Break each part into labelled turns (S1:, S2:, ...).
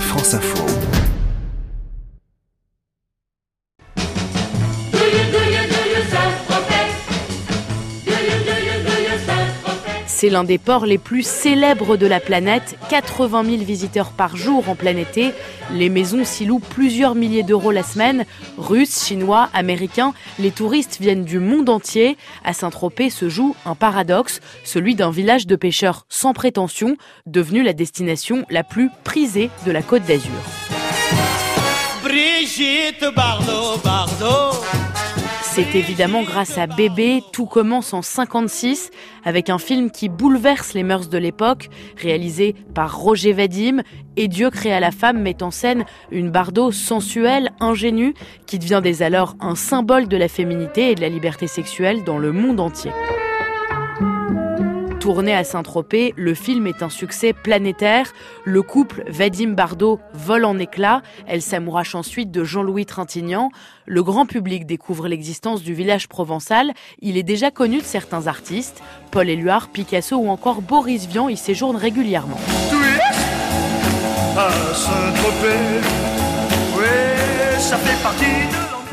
S1: France Info.
S2: C'est l'un des ports les plus célèbres de la planète. 80 000 visiteurs par jour en plein été. Les maisons s'y louent plusieurs milliers d'euros la semaine. Russes, Chinois, Américains, les touristes viennent du monde entier. À Saint-Tropez se joue un paradoxe, celui d'un village de pêcheurs sans prétention, devenu la destination la plus prisée de la Côte d'Azur.
S3: Brigitte Bardot, Bardot.
S2: C'est évidemment grâce à Bébé, tout commence en 56 avec un film qui bouleverse les mœurs de l'époque, réalisé par Roger Vadim et Dieu créa la femme met en scène une Bardot sensuelle, ingénue, qui devient dès alors un symbole de la féminité et de la liberté sexuelle dans le monde entier. Tourné à Saint-Tropez, le film est un succès planétaire. Le couple Vadim Bardot vole en éclats. Elle s'amourache ensuite de Jean-Louis Trintignant. Le grand public découvre l'existence du village provençal. Il est déjà connu de certains artistes. Paul Éluard, Picasso ou encore Boris Vian y séjournent régulièrement.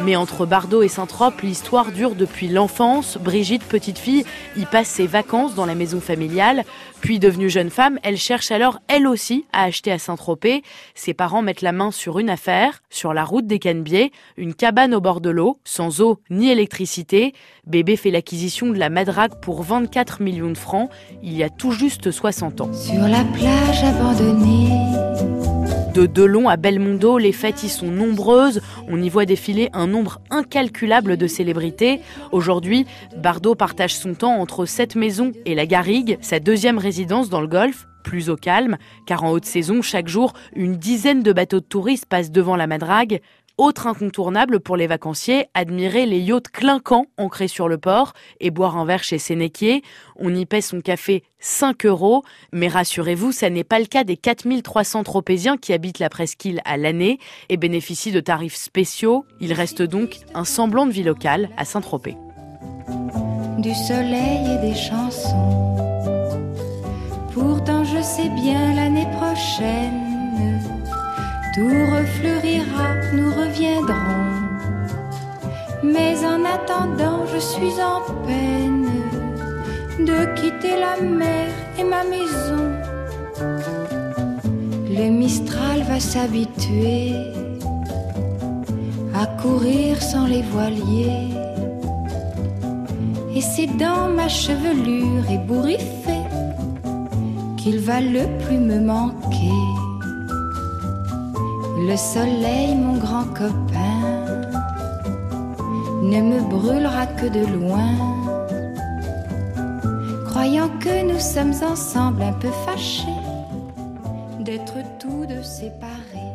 S2: Mais entre Bardot et Saint-Trope, l'histoire dure depuis l'enfance. Brigitte, petite fille, y passe ses vacances dans la maison familiale. Puis devenue jeune femme, elle cherche alors elle aussi à acheter à Saint-Tropez. Ses parents mettent la main sur une affaire, sur la route des Canebiers, une cabane au bord de l'eau, sans eau ni électricité. Bébé fait l'acquisition de la Madrague pour 24 millions de francs, il y a tout juste 60 ans.
S4: Sur la plage abandonnée
S2: de Delon à Belmondo, les fêtes y sont nombreuses. On y voit défiler un nombre incalculable de célébrités. Aujourd'hui, Bardot partage son temps entre cette maison et la Garrigue, sa deuxième résidence dans le Golfe plus au calme, car en haute saison, chaque jour, une dizaine de bateaux de touristes passent devant la Madrague. Autre incontournable pour les vacanciers, admirer les yachts clinquants ancrés sur le port et boire un verre chez Sénéquier. On y paie son café 5 euros, mais rassurez-vous, ça n'est pas le cas des 4300 tropéziens qui habitent la presqu'île à l'année et bénéficient de tarifs spéciaux. Il reste donc un semblant de vie locale à Saint-Tropez.
S4: Du soleil et des chansons. Pourtant, je sais bien l'année prochaine tout refleurira, nous reviendrons. Mais en attendant, je suis en peine de quitter la mer et ma maison. Le Mistral va s'habituer à courir sans les voiliers. Et c'est dans ma chevelure ébouriffée qu'il va le plus me manquer. Le soleil, mon grand copain, ne me brûlera que de loin, croyant que nous sommes ensemble un peu fâchés d'être tous deux séparés.